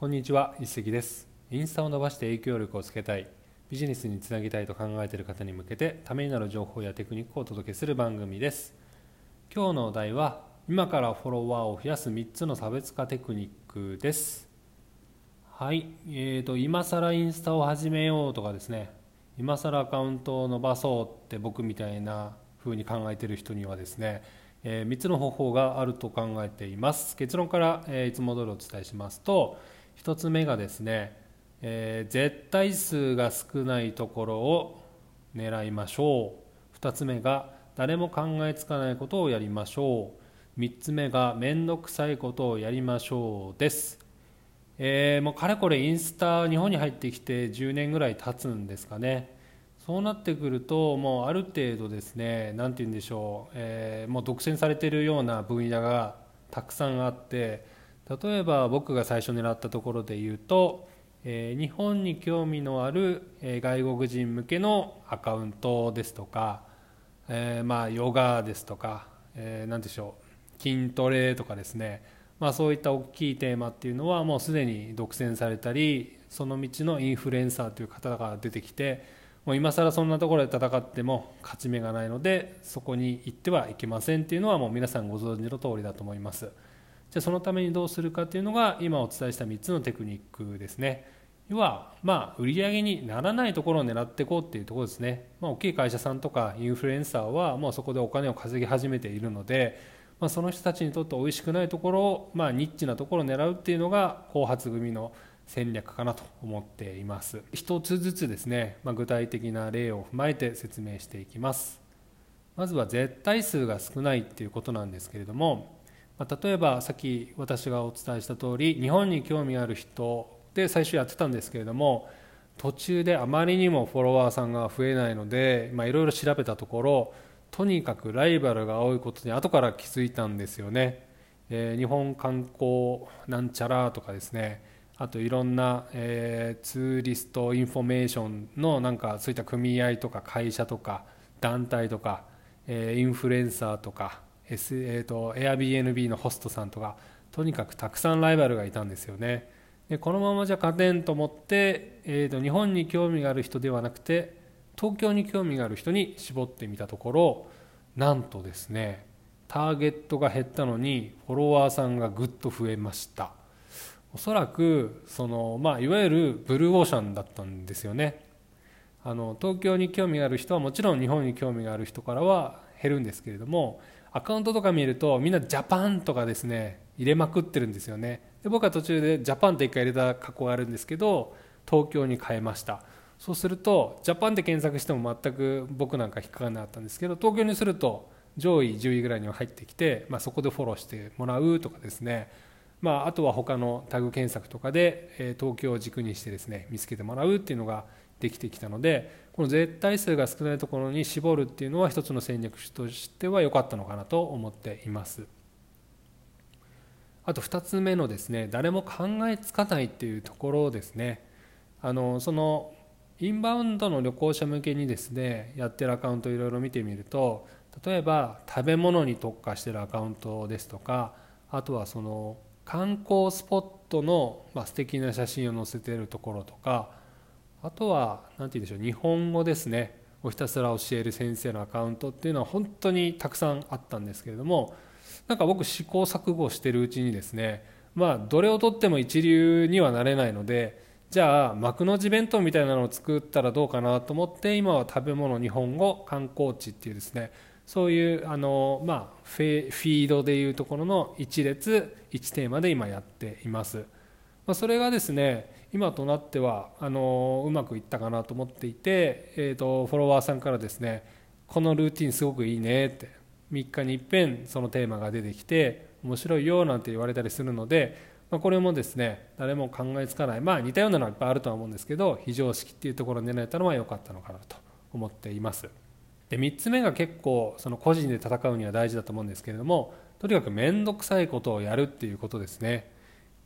こんにちは一石です。インスタを伸ばして影響力をつけたいビジネスにつなぎたいと考えている方に向けてためになる情報やテクニックをお届けする番組です。今日のお題は今からフォロワーを増やす3つの差別化テクニックです。はいえーと今更インスタを始めようとかですね今更アカウントを伸ばそうって僕みたいな風に考えている人にはですねえ3つの方法があると考えています。結論から、えいつも通りお伝えしますと1つ目がですね、えー、絶対数が少ないところを狙いましょう。2つ目が誰も考えつかないことをやりましょう。3つ目が面倒くさいことをやりましょうです、えー、もうかれこれインスタ日本に入ってきて10年ぐらい経つんですかね。そうなってくるともうある程度ですね何て言うんでしょう、えー、もう独占されてるような分野がたくさんあって例えば僕が最初狙ったところで言うと、えー、日本に興味のある、え、外国人向けのアカウントですとか、えー、まあヨガですとか、えー、何でしょう筋トレとかですね、まあ、そういった大きいテーマっていうのはもうすでに独占されたりその道のインフルエンサーという方が出てきてもう今更そんなところで戦っても勝ち目がないのでそこに行ってはいけませんっていうのはもう皆さんご存知の通りだと思います。じゃそのためにどうするかというのが今お伝えした3つのテクニックですね。要はまあ売上にならないところを狙っていこうっていうところですね、まあ、大きい会社さんとかインフルエンサーはもうそこでお金を稼ぎ始めているので、まあ、その人たちにとって美味しくないところを、まあ、ニッチなところを狙うっていうのが後発組の戦略かなと思っています。一つずつですね、まあ、具体的な例を踏まえて説明していきます。まずは絶対数が少ないっていうことなんですけれどもま、例えばさっき私がお伝えした通り日本に興味ある人で最初やってたんですけれども途中であまりにもフォロワーさんが増えないのでいろいろ調べたところとにかくライバルが多いことに後から気づいたんですよね、えー、日本観光なんちゃらとかですね。あといろんな、えー、ツーリストインフォメーションのなんかそういった組合とか会社とか団体とか、えー、インフルエンサーとか S えーと、Airbnb のホストさんとかとにかくたくさんライバルがいたんですよね。でこのままじゃ勝てんと思って、えーと、日本に興味がある人ではなくて東京に興味がある人に絞ってみたところなんとですねターゲットが減ったのにフォロワーさんがぐっと増えました。おそらくその、まあ、いわゆるブルーオーシャンだったんですよね。あの東京に興味がある人はもちろん日本に興味がある人からは減るんですけれどもアカウントとか見るとみんなジャパンとかですね入れまくってるんですよね。で僕は途中でジャパンって一回入れた過去があるんですけど東京に変えました。そうするとジャパンで検索しても全く僕なんか引っかからなかったんですけど東京にすると上位10位ぐらいには入ってきて、まあ、そこでフォローしてもらうとかですね、まあ、あとは他のタグ検索とかで、え東京を軸にしてですね見つけてもらうっていうのができてきたのでこの絶対数が少ないところに絞るっていうのは一つの戦略としては良かったのかなと思っています。あと2つ目のですね誰も考えつかないっていうところですね。あのそのインバウンドの旅行者向けにですねやってるアカウントいろいろ見てみると例えば食べ物に特化してるアカウントですとかあとはその観光スポットの、まあ、素敵な写真を載せてるところとかあとは何て言うんでしょう日本語ですねをひたすら教える先生のアカウントっていうのは本当にたくさんあったんですけれどもなんか僕試行錯誤してるうちにですねまあどれをとっても一流にはなれないのでじゃあ幕の内弁当みたいなのを作ったらどうかなと思って今は食べ物日本語観光地っていうですねそういうあの、まあ、フィードでいうところの1列1テーマで今やっています。まあ、それがですね今となってはあのうまくいったかなと思っていて、えーと、フォロワーさんからですねこのルーティンすごくいいねって3日にいっぺんそのテーマが出てきて面白いよなんて言われたりするので、まあ、これもですね誰も考えつかないまあ似たようなのはいっぱいあるとは思うんですけど非常識っていうところに狙えたのは良かったのかなと思っています。で3つ目が結構その個人で戦うには大事だと思うんですけれどもとにかく面倒くさいことをやるっていうことですね。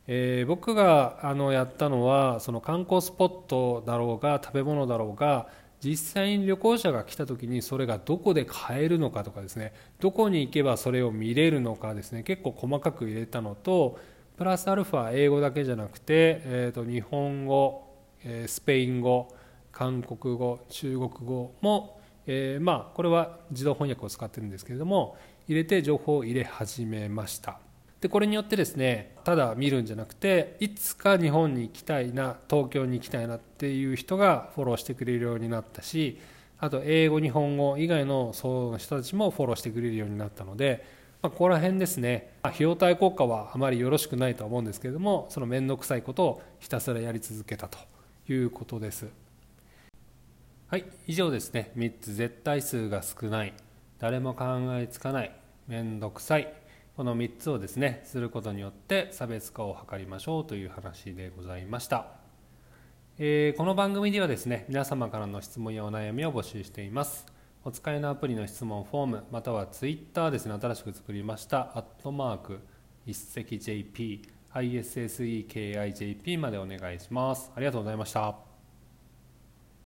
えー、僕があのやったのはその観光スポットだろうが食べ物だろうが実際に旅行者が来た時にそれがどこで買えるのかとかですね。どこに行けばそれを見れるのかですね。結構細かく入れたのとプラスアルファ英語だけじゃなくて、えー、と日本語、えスペイン語韓国語中国語も、えー、まあこれは自動翻訳を使ってるんですけれども入れて情報を入れ始めました。でこれによってですねただ見るんじゃなくていつか日本に行きたいな東京に行きたいなっていう人がフォローしてくれるようになったしあと英語日本語以外のそうの人たちもフォローしてくれるようになったので、まあ、ここら辺ですね、まあ、費用対効果はあまりよろしくないとは思うんですけれどもその面倒くさいことをひたすらやり続けたということです。はい以上ですね。3つ絶対数が少ない。誰も考えつかない。面倒くさい。この3つをですねすることによって差別化を図りましょうという話でございました、えー、この番組ではですね皆様からの質問やお悩みを募集しています。お使いのアプリの質問フォームまたはツイッターですね新しく作りましたアットマーク一石 JP ISSEKIJP までお願いします。ありがとうございました。